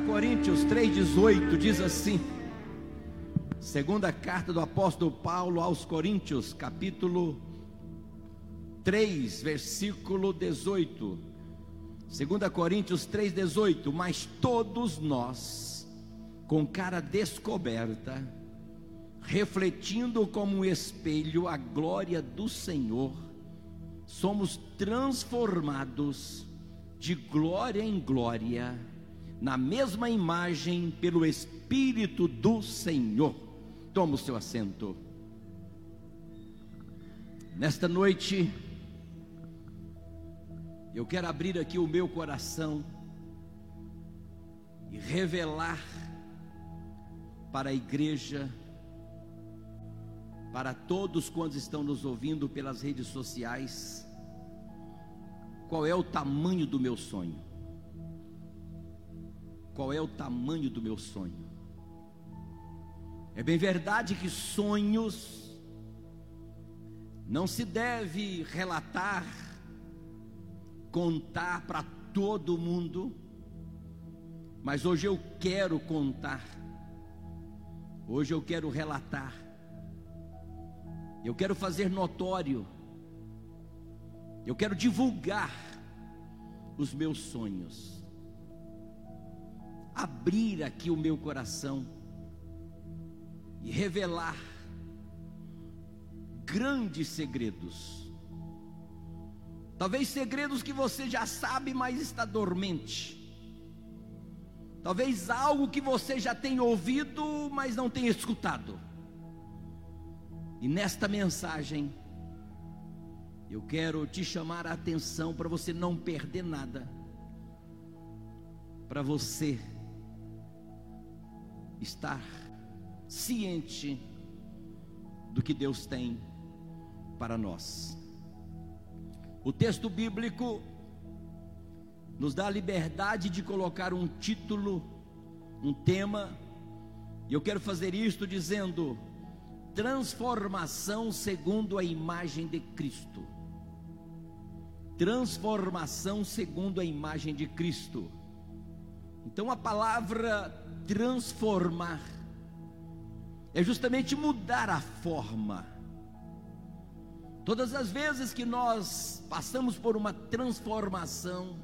Coríntios 3,18 diz assim: segunda carta do apóstolo Paulo aos Coríntios, capítulo 3, versículo 18. 2 Coríntios 3,18: Mas todos nós, com cara descoberta, refletindo como um espelho a glória do Senhor, somos transformados de glória em glória, na mesma imagem pelo Espírito do Senhor. Toma o seu assento. Nesta noite, eu quero abrir aqui o meu coração e revelar para a igreja, para todos quantos estão nos ouvindo pelas redes sociais, qual é o tamanho do meu sonho? Qual é o tamanho do meu sonho? É bem verdade que sonhos não se deve relatar, contar para todo mundo, mas hoje eu quero contar, hoje eu quero relatar, eu quero fazer notório. Eu quero divulgar os meus sonhos, abrir aqui o meu coração e revelar grandes segredos. Talvez segredos que você já sabe, mas está dormente. Talvez algo que você já tem ouvido, mas não tem escutado. E nesta mensagem, eu quero te chamar a atenção para você não perder nada, para você estar ciente do que Deus tem para nós. O texto bíblico nos dá a liberdade de colocar um título, um tema, e eu quero fazer isto dizendo: transformação segundo a imagem de Cristo transformação segundo a imagem de Cristo. Então a palavra transformar é justamente mudar a forma. Todas as vezes que nós passamos por uma transformação,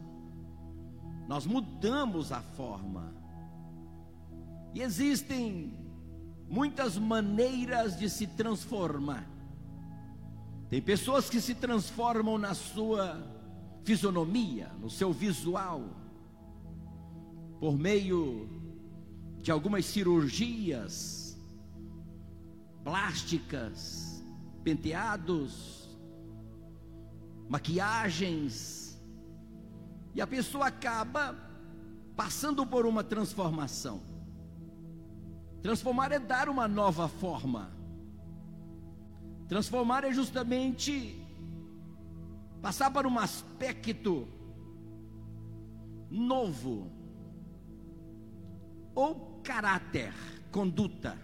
nós mudamos a forma. E existem muitas maneiras de se transformar. Tem pessoas que se transformam na sua fisionomia, no seu visual, por meio de algumas cirurgias plásticas, penteados, maquiagens, e a pessoa acaba passando por uma transformação. Transformar é dar uma nova forma. Transformar é justamente passar para um aspecto novo, ou caráter, conduta.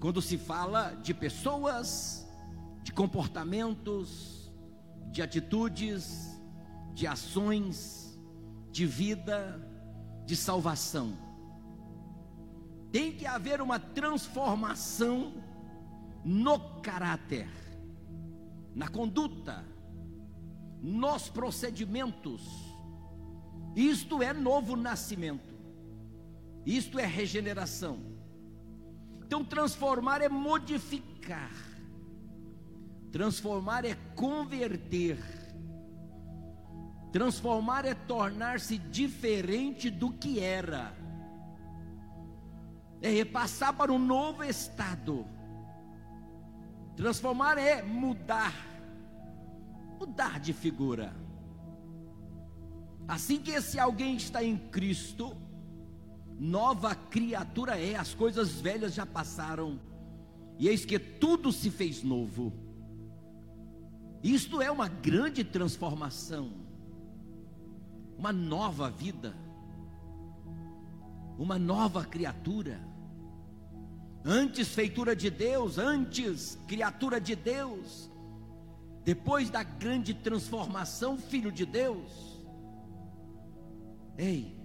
Quando se fala de pessoas, de comportamentos, de atitudes, de ações, de vida, de salvação. Tem que haver uma transformação no caráter, na conduta, nos procedimentos. Isto é novo nascimento, isto é regeneração. Então, transformar é modificar, transformar é converter, transformar é tornar-se diferente do que era, é repassar para um novo estado. Transformar é mudar, mudar de figura. Assim que esse alguém está em Cristo, nova criatura é, as coisas velhas já passaram, e eis que tudo se fez novo. Isto é uma grande transformação, uma nova vida, uma nova criatura antes feitura de Deus, antes criatura de Deus, depois da grande transformação, filho de Deus. Ei,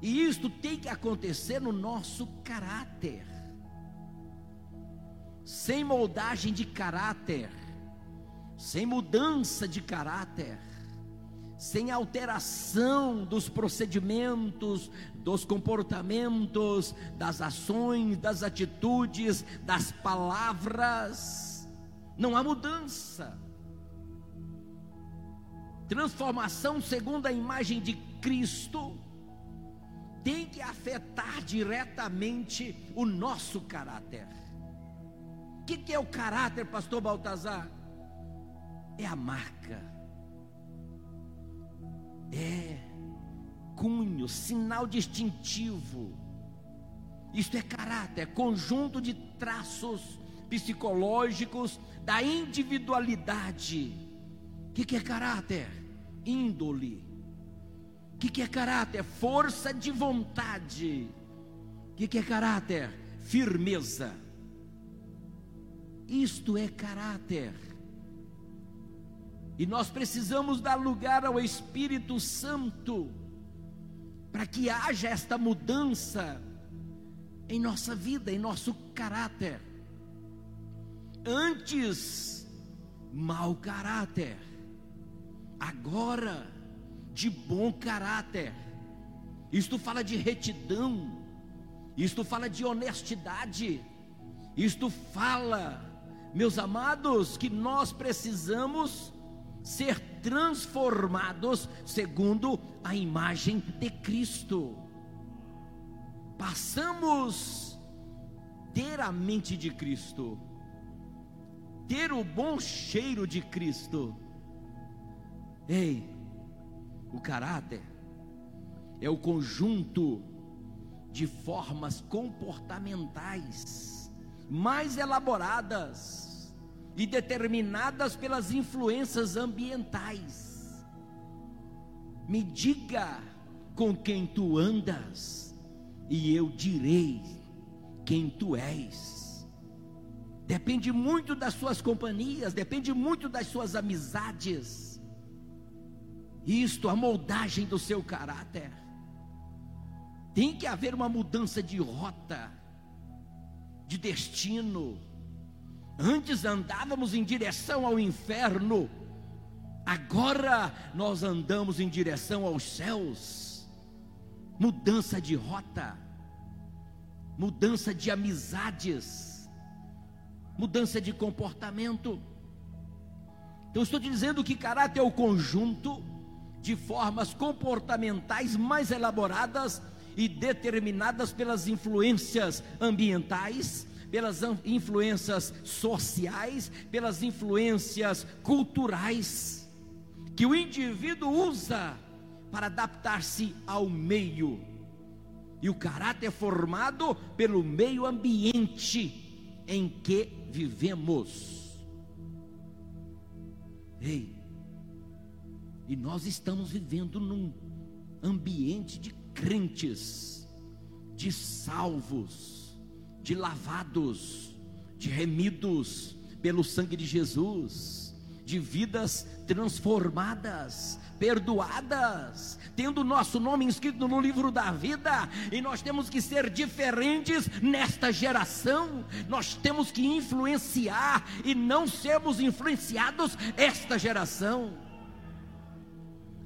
E isto tem que acontecer no nosso caráter. Sem moldagem de caráter, sem mudança de caráter, sem alteração dos procedimentos, dos comportamentos, das ações, das atitudes, das palavras, não há mudança. Transformação segundo a imagem de Cristo tem que afetar diretamente o nosso caráter. O que, que é o caráter, pastor Baltazar? É a marca, é cunho, sinal distintivo. Isto é caráter, é conjunto de traços psicológicos da individualidade. O que, que é caráter? Índole o que, que é caráter? Força de vontade. O que, que é caráter? Firmeza. Isto é caráter. E nós precisamos dar lugar ao Espírito Santo para que haja esta mudança em nossa vida, em nosso caráter. Antes, mau caráter. Agora, de bom caráter. Isto fala de retidão, isto fala de honestidade, isto fala, meus amados, que nós precisamos ser transformados segundo a imagem de Cristo. Passamos ter a mente de Cristo, ter o bom cheiro de Cristo. Ei, o caráter é o conjunto de formas comportamentais mais elaboradas e determinadas pelas influências ambientais. Me diga com quem tu andas, e eu direi quem tu és. Depende muito das suas companhias, depende muito das suas amizades isto, a moldagem do seu caráter. Tem que haver uma mudança de rota, de destino. Antes andávamos em direção ao inferno, agora nós andamos em direção aos céus. Mudança de rota, mudança de amizades, mudança de comportamento. Então, estou te dizendo que caráter é o conjunto de formas comportamentais mais elaboradas e determinadas pelas influências ambientais, pelas influências sociais, pelas influências culturais, que o indivíduo usa para adaptar-se ao meio. E o caráter é formado pelo meio ambiente em que vivemos. Ei, e nós estamos vivendo num ambiente de crentes, de salvos, de lavados, de remidos pelo sangue de Jesus, de vidas transformadas, perdoadas, tendo nosso nome inscrito no livro da vida, e nós temos que ser diferentes nesta geração, nós temos que influenciar e não sermos influenciados esta geração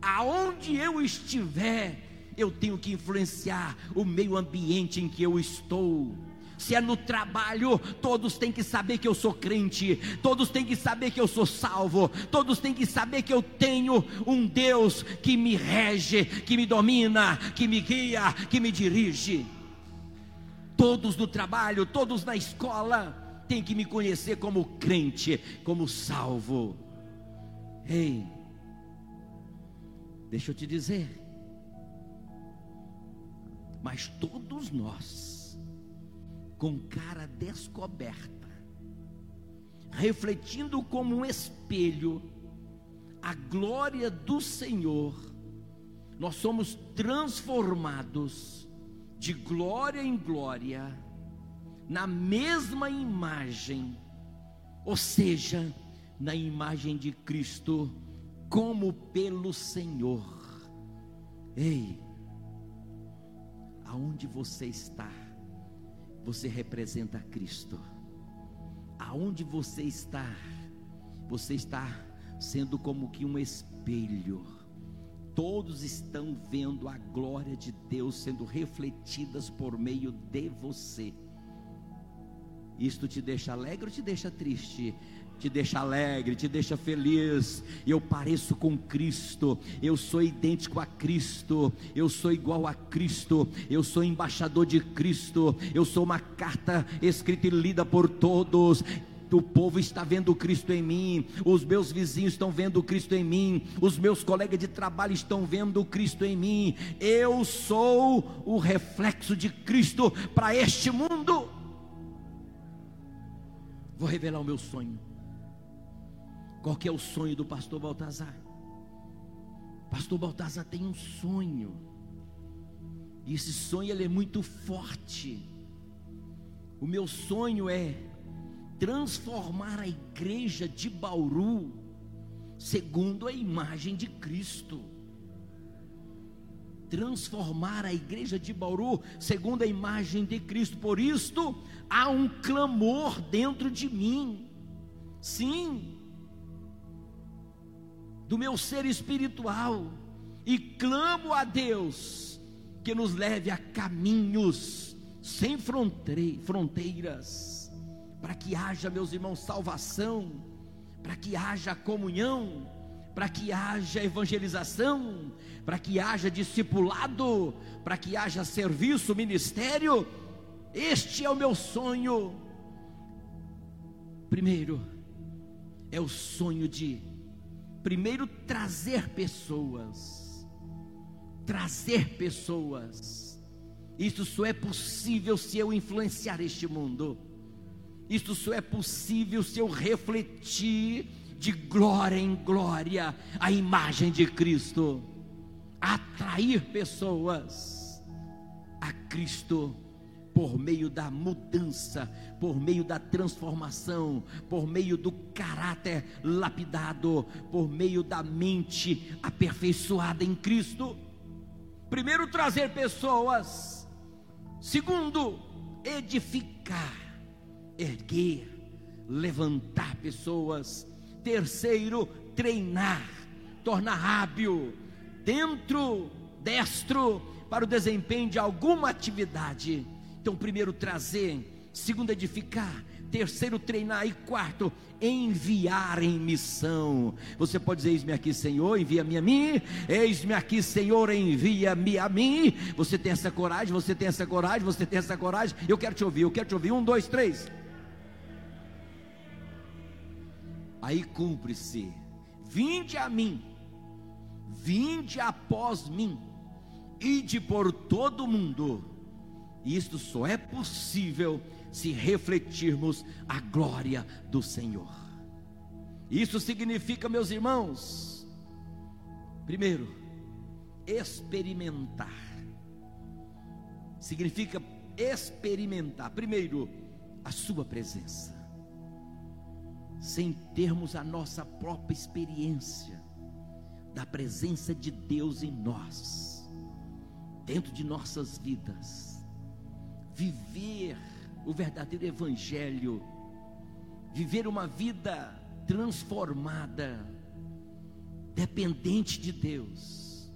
aonde eu estiver, eu tenho que influenciar o meio ambiente em que eu estou. Se é no trabalho, todos têm que saber que eu sou crente, todos têm que saber que eu sou salvo, todos têm que saber que eu tenho um Deus que me rege, que me domina, que me guia, que me dirige. Todos no trabalho, todos na escola, têm que me conhecer como crente, como salvo. Ei, Deixa eu te dizer. Mas todos nós, com cara descoberta, refletindo como um espelho a glória do Senhor, nós somos transformados de glória em glória, na mesma imagem, ou seja, na imagem de Cristo como pelo Senhor. Ei, aonde você está, você representa Cristo. Aonde você está, você está sendo como que um espelho. Todos estão vendo a glória de Deus sendo refletidas por meio de você. Isto te deixa alegre ou te deixa triste? Te deixa alegre, te deixa feliz. Eu pareço com Cristo, eu sou idêntico a Cristo, eu sou igual a Cristo, eu sou embaixador de Cristo, eu sou uma carta escrita e lida por todos o povo está vendo Cristo em mim, os meus vizinhos estão vendo Cristo em mim, os meus colegas de trabalho estão vendo Cristo em mim. Eu sou o reflexo de Cristo para este mundo. Vou revelar o meu sonho. Qual que é o sonho do pastor Baltazar? Pastor Baltazar tem um sonho. E esse sonho ele é muito forte. O meu sonho é transformar a igreja de Bauru segundo a imagem de Cristo. Transformar a igreja de Bauru segundo a imagem de Cristo. Por isto há um clamor dentro de mim. Sim, do meu ser espiritual e clamo a Deus que nos leve a caminhos sem fronteiras, para que haja, meus irmãos, salvação, para que haja comunhão, para que haja evangelização, para que haja discipulado, para que haja serviço, ministério. Este é o meu sonho. Primeiro, é o sonho de primeiro trazer pessoas. Trazer pessoas. Isso só é possível se eu influenciar este mundo. Isso só é possível se eu refletir de glória em glória a imagem de Cristo. Atrair pessoas a Cristo por meio da mudança, por meio da transformação, por meio do caráter lapidado, por meio da mente aperfeiçoada em Cristo. Primeiro, trazer pessoas. Segundo, edificar, erguer, levantar pessoas. Terceiro, treinar, tornar hábil, dentro, destro, para o desempenho de alguma atividade. Então, primeiro, trazer. Segundo, edificar. Terceiro, treinar. E quarto, enviar em missão. Você pode dizer: Eis-me aqui, Senhor, envia-me a mim. Eis-me aqui, Senhor, envia-me a mim. Você tem essa coragem, você tem essa coragem, você tem essa coragem. Eu quero te ouvir, eu quero te ouvir. Um, dois, três. Aí cumpre-se: Vinde a mim, vinde após mim, ide por todo o mundo e isto só é possível se refletirmos a glória do Senhor. Isso significa, meus irmãos, primeiro, experimentar. Significa experimentar, primeiro, a Sua presença, sem termos a nossa própria experiência da presença de Deus em nós, dentro de nossas vidas viver o verdadeiro Evangelho, viver uma vida transformada, dependente de Deus.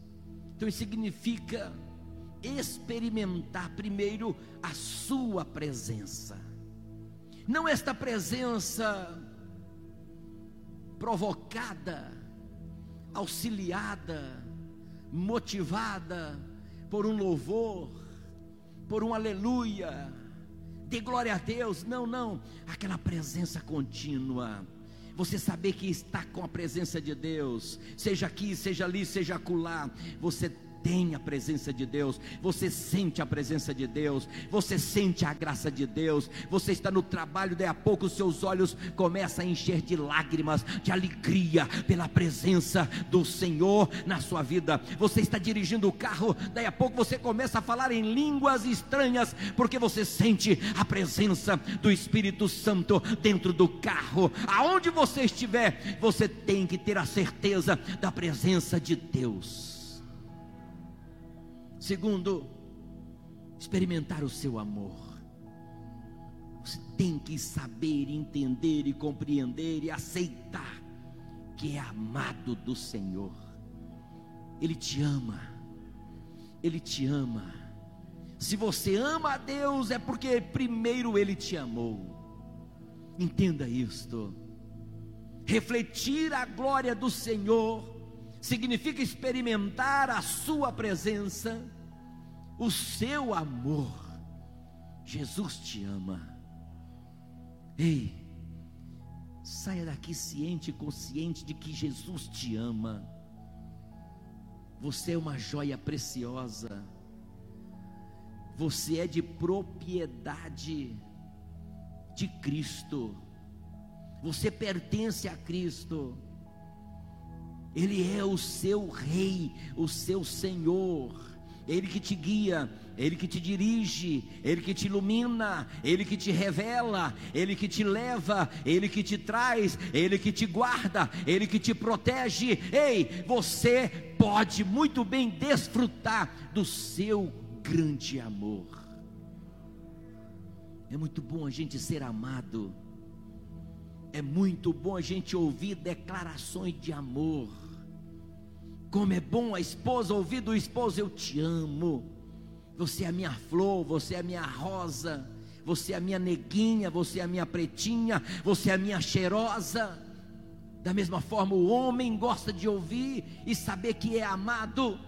Então isso significa experimentar primeiro a Sua presença, não esta presença provocada, auxiliada, motivada por um louvor, por um aleluia, de glória a Deus. Não, não, aquela presença contínua. Você saber que está com a presença de Deus, seja aqui, seja ali, seja acolá, você tem a presença de Deus, você sente a presença de Deus, você sente a graça de Deus, você está no trabalho, daí a pouco seus olhos começam a encher de lágrimas, de alegria pela presença do Senhor na sua vida. Você está dirigindo o carro, daí a pouco você começa a falar em línguas estranhas, porque você sente a presença do Espírito Santo dentro do carro. Aonde você estiver, você tem que ter a certeza da presença de Deus. Segundo, experimentar o seu amor. Você tem que saber, entender e compreender e aceitar que é amado do Senhor. Ele te ama. Ele te ama. Se você ama a Deus é porque primeiro ele te amou. Entenda isto. Refletir a glória do Senhor significa experimentar a Sua presença, o seu amor. Jesus te ama. Ei, saia daqui ciente e consciente de que Jesus te ama. Você é uma joia preciosa. Você é de propriedade de Cristo. Você pertence a Cristo. Ele é o seu rei, o seu Senhor. Ele que te guia, Ele que te dirige, Ele que te ilumina, Ele que te revela, Ele que te leva, Ele que te traz, Ele que te guarda, Ele que te protege. Ei, você pode muito bem desfrutar do seu grande amor. É muito bom a gente ser amado, é muito bom a gente ouvir declarações de amor como é bom a esposa ouvir do esposo: Eu te amo. Você é a minha flor, você é a minha rosa, você é a minha neguinha, você é a minha pretinha, você é a minha cheirosa. Da mesma forma, o homem gosta de ouvir e saber que é amado.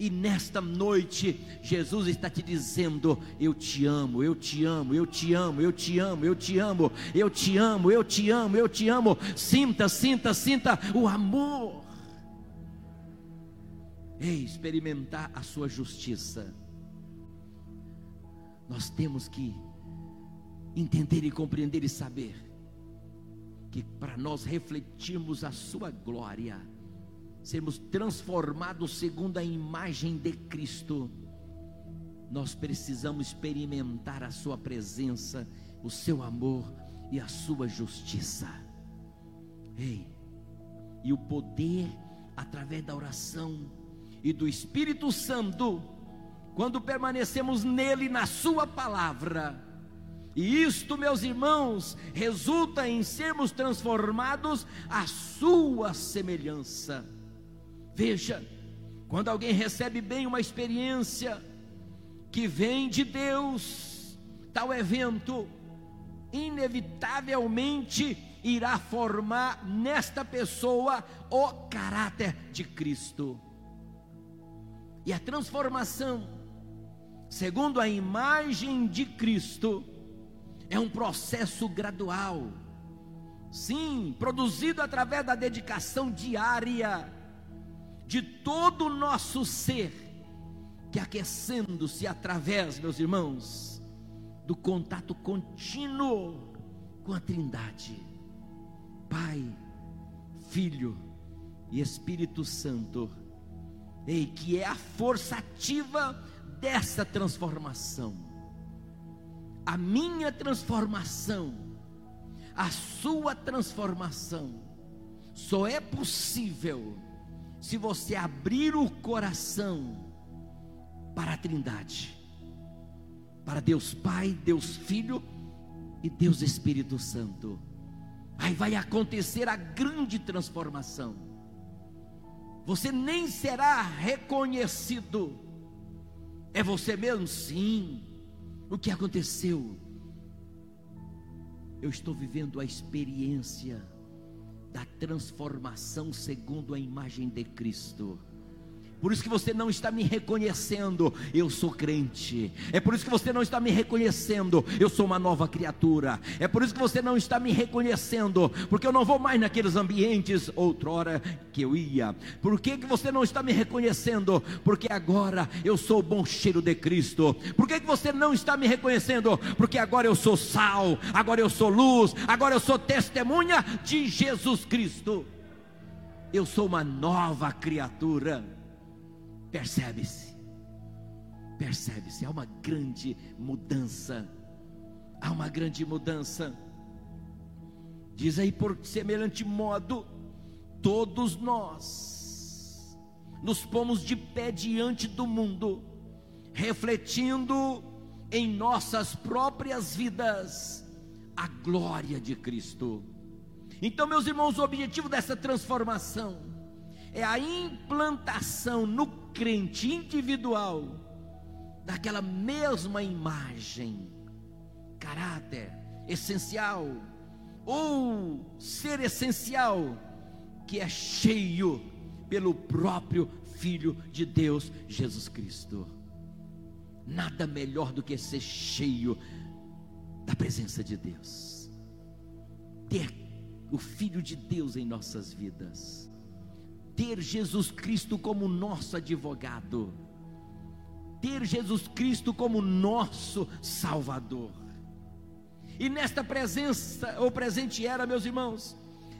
E nesta noite, Jesus está te dizendo: Eu te amo, eu te amo, eu te amo, eu te amo, eu te amo, eu te amo, eu te amo, eu te amo. Sinta, sinta, sinta o amor. Ei, experimentar a sua justiça. Nós temos que entender e compreender e saber que para nós refletirmos a sua glória, sermos transformados segundo a imagem de Cristo, nós precisamos experimentar a sua presença, o seu amor e a sua justiça. Ei, e o poder através da oração e do Espírito Santo, quando permanecemos nele, na Sua palavra. E isto, meus irmãos, resulta em sermos transformados à Sua semelhança. Veja, quando alguém recebe bem uma experiência que vem de Deus, tal evento inevitavelmente irá formar nesta pessoa o caráter de Cristo. E a transformação, segundo a imagem de Cristo, é um processo gradual. Sim, produzido através da dedicação diária de todo o nosso ser, que aquecendo-se através, meus irmãos, do contato contínuo com a Trindade, Pai, Filho e Espírito Santo Ei, que é a força ativa dessa transformação. A minha transformação, a sua transformação, só é possível se você abrir o coração para a Trindade, para Deus Pai, Deus Filho e Deus Espírito Santo. Aí vai acontecer a grande transformação você nem será reconhecido. É você mesmo? Sim. O que aconteceu? Eu estou vivendo a experiência da transformação segundo a imagem de Cristo. Por isso que você não está me reconhecendo, eu sou crente. É por isso que você não está me reconhecendo, eu sou uma nova criatura. É por isso que você não está me reconhecendo, porque eu não vou mais naqueles ambientes outrora que eu ia. Por que, que você não está me reconhecendo? Porque agora eu sou o bom cheiro de Cristo. Por que, que você não está me reconhecendo? Porque agora eu sou sal, agora eu sou luz, agora eu sou testemunha de Jesus Cristo. Eu sou uma nova criatura. Percebe-se, percebe-se, há uma grande mudança, há uma grande mudança. Diz aí, por semelhante modo, todos nós nos pomos de pé diante do mundo, refletindo em nossas próprias vidas a glória de Cristo. Então, meus irmãos, o objetivo dessa transformação é a implantação no crente individual daquela mesma imagem, caráter essencial ou ser essencial que é cheio pelo próprio Filho de Deus, Jesus Cristo. Nada melhor do que ser cheio da presença de Deus, ter o Filho de Deus em nossas vidas, ter Jesus Cristo como nosso advogado, ter Jesus Cristo como nosso Salvador. E nesta presença, ou presente era, meus irmãos,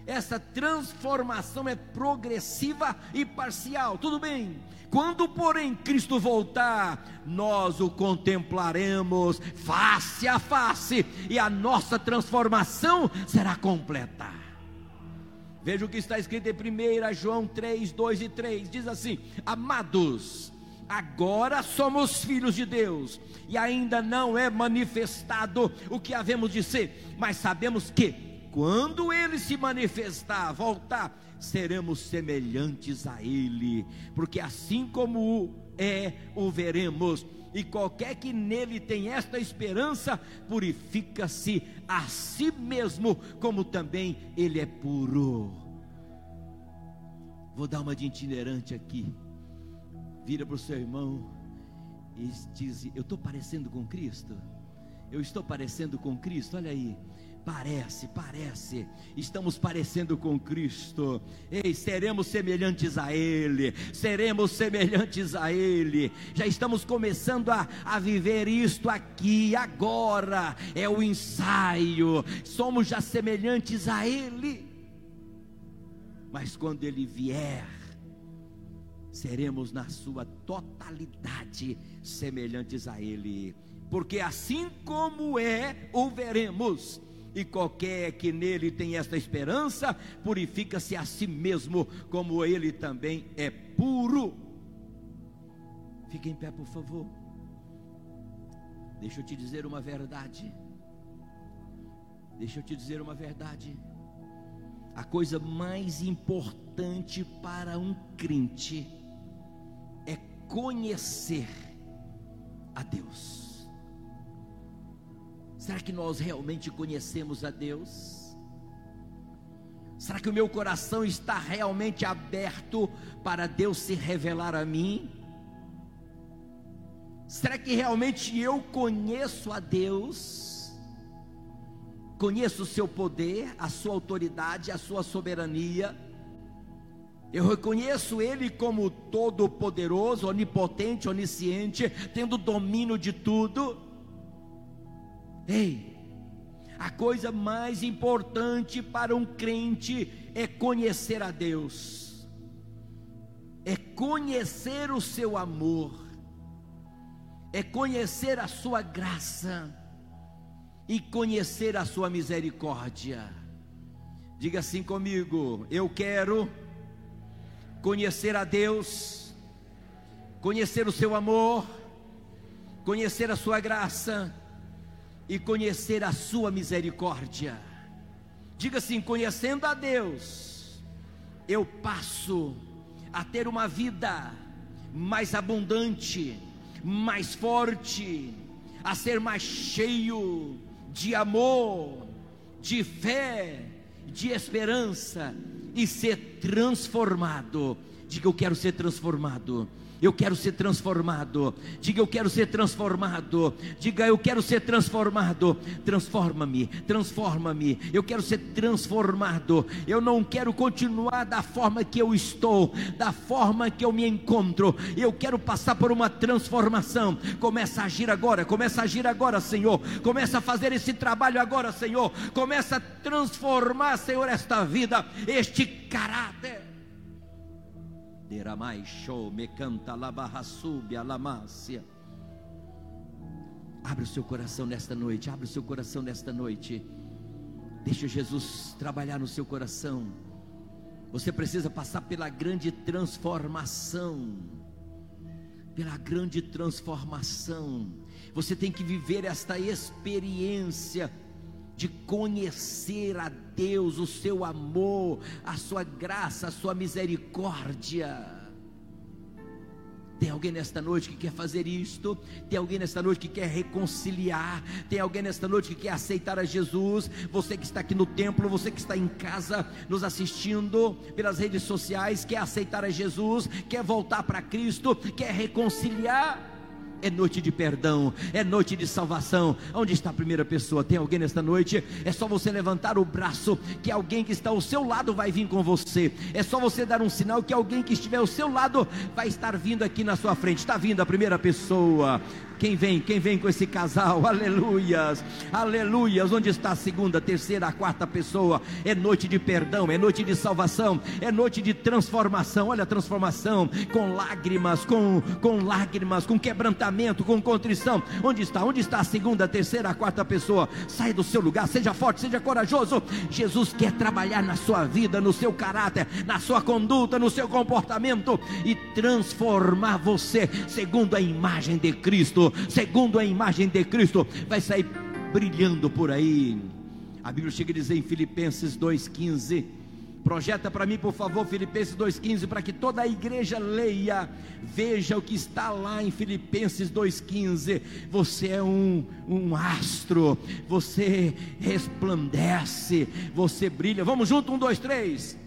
essa transformação é progressiva e parcial, tudo bem. Quando, porém, Cristo voltar, nós o contemplaremos face a face e a nossa transformação será completa. Veja o que está escrito em 1 João 3, 2 e 3: diz assim: Amados, agora somos filhos de Deus, e ainda não é manifestado o que havemos de ser, mas sabemos que quando ele se manifestar, voltar, seremos semelhantes a ele, porque assim como é, o veremos. E qualquer que nele tem esta esperança, purifica-se a si mesmo, como também ele é puro. Vou dar uma de itinerante aqui. Vira para o seu irmão e diz: Eu estou parecendo com Cristo. Eu estou parecendo com Cristo. Olha aí. Parece, parece, estamos parecendo com Cristo, ei, seremos semelhantes a Ele, seremos semelhantes a Ele, já estamos começando a, a viver isto aqui, agora, é o ensaio, somos já semelhantes a Ele, mas quando Ele vier, seremos na sua totalidade semelhantes a Ele, porque assim como é, o veremos e qualquer que nele tem esta esperança, purifica-se a si mesmo, como ele também é puro. Fique em pé, por favor. Deixa eu te dizer uma verdade. Deixa eu te dizer uma verdade. A coisa mais importante para um crente é conhecer a Deus. Será que nós realmente conhecemos a Deus? Será que o meu coração está realmente aberto para Deus se revelar a mim? Será que realmente eu conheço a Deus? Conheço o seu poder, a sua autoridade, a sua soberania? Eu reconheço Ele como todo-poderoso, onipotente, onisciente, tendo domínio de tudo. Ei, a coisa mais importante para um crente é conhecer a Deus, é conhecer o seu amor, é conhecer a sua graça e conhecer a sua misericórdia. Diga assim comigo: eu quero conhecer a Deus, conhecer o seu amor, conhecer a sua graça e conhecer a sua misericórdia. Diga assim: conhecendo a Deus, eu passo a ter uma vida mais abundante, mais forte, a ser mais cheio de amor, de fé, de esperança e ser transformado. Diga eu quero ser transformado eu quero ser transformado. Diga, eu quero ser transformado. Diga, eu quero ser transformado. Transforma-me, transforma-me. Eu quero ser transformado. Eu não quero continuar da forma que eu estou, da forma que eu me encontro. Eu quero passar por uma transformação. Começa a agir agora, começa a agir agora, Senhor. Começa a fazer esse trabalho agora, Senhor. Começa a transformar, Senhor, esta vida, este caráter. Deramai show, me canta. Abre o seu coração nesta noite, abre o seu coração nesta noite. Deixa Jesus trabalhar no seu coração. Você precisa passar pela grande transformação pela grande transformação. Você tem que viver esta experiência de conhecer a Deus, o seu amor, a sua graça, a sua misericórdia. Tem alguém nesta noite que quer fazer isto? Tem alguém nesta noite que quer reconciliar? Tem alguém nesta noite que quer aceitar a Jesus? Você que está aqui no templo, você que está em casa nos assistindo pelas redes sociais, quer aceitar a Jesus, quer voltar para Cristo, quer reconciliar? É noite de perdão, é noite de salvação. Onde está a primeira pessoa? Tem alguém nesta noite? É só você levantar o braço, que alguém que está ao seu lado vai vir com você. É só você dar um sinal que alguém que estiver ao seu lado vai estar vindo aqui na sua frente. Está vindo a primeira pessoa. Quem vem? Quem vem com esse casal? Aleluias, aleluias. Onde está a segunda, terceira, a quarta pessoa? É noite de perdão, é noite de salvação, é noite de transformação. Olha a transformação com lágrimas, com, com lágrimas, com quebrantamento, com contrição. Onde está? Onde está a segunda, terceira, a quarta pessoa? Sai do seu lugar, seja forte, seja corajoso. Jesus quer trabalhar na sua vida, no seu caráter, na sua conduta, no seu comportamento e transformar você segundo a imagem de Cristo segundo a imagem de Cristo, vai sair brilhando por aí. A Bíblia chega a dizer em Filipenses 2,15. Projeta para mim, por favor, Filipenses 2,15, para que toda a igreja leia, veja o que está lá em Filipenses 2,15. Você é um, um astro, você resplandece, você brilha. Vamos junto, um, dois, três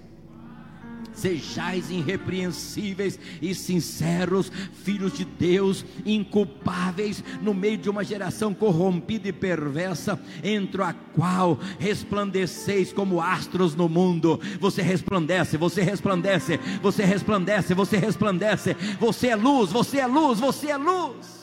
sejais irrepreensíveis e sinceros, filhos de Deus, inculpáveis no meio de uma geração corrompida e perversa, entre a qual resplandeceis como astros no mundo. Você resplandece, você resplandece, você resplandece, você resplandece. Você é luz, você é luz, você é luz.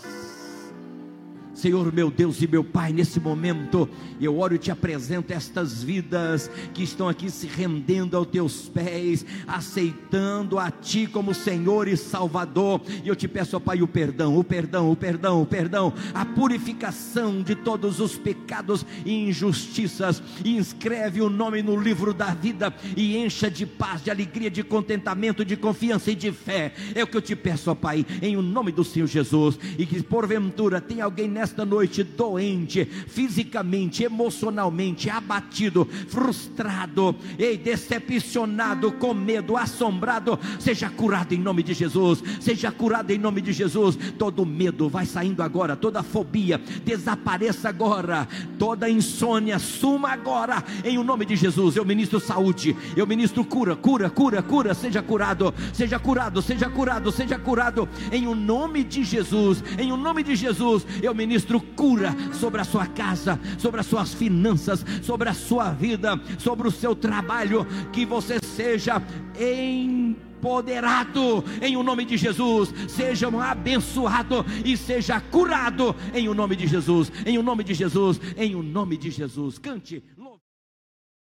Senhor meu Deus e meu Pai, nesse momento eu oro e te apresento estas vidas que estão aqui se rendendo aos teus pés, aceitando a Ti como Senhor e Salvador. E eu te peço, ó Pai, o perdão, o perdão, o perdão, o perdão, a purificação de todos os pecados e injustiças. E inscreve o nome no livro da vida e encha de paz, de alegria, de contentamento, de confiança e de fé. É o que eu te peço, ó Pai, em o nome do Senhor Jesus. E que porventura tem alguém nessa nesta noite doente, fisicamente, emocionalmente, abatido, frustrado, e decepcionado, com medo, assombrado, seja curado em nome de Jesus, seja curado em nome de Jesus. Todo medo vai saindo agora, toda fobia desapareça agora, toda insônia suma agora, em o nome de Jesus. Eu ministro saúde, eu ministro cura, cura, cura, cura, seja curado, seja curado, seja curado, seja curado, em o nome de Jesus, em o nome de Jesus, eu ministro ministro cura sobre a sua casa, sobre as suas finanças, sobre a sua vida, sobre o seu trabalho, que você seja empoderado em o nome de Jesus, seja abençoado e seja curado em o nome de Jesus, em o nome de Jesus, em o nome de Jesus. Cante.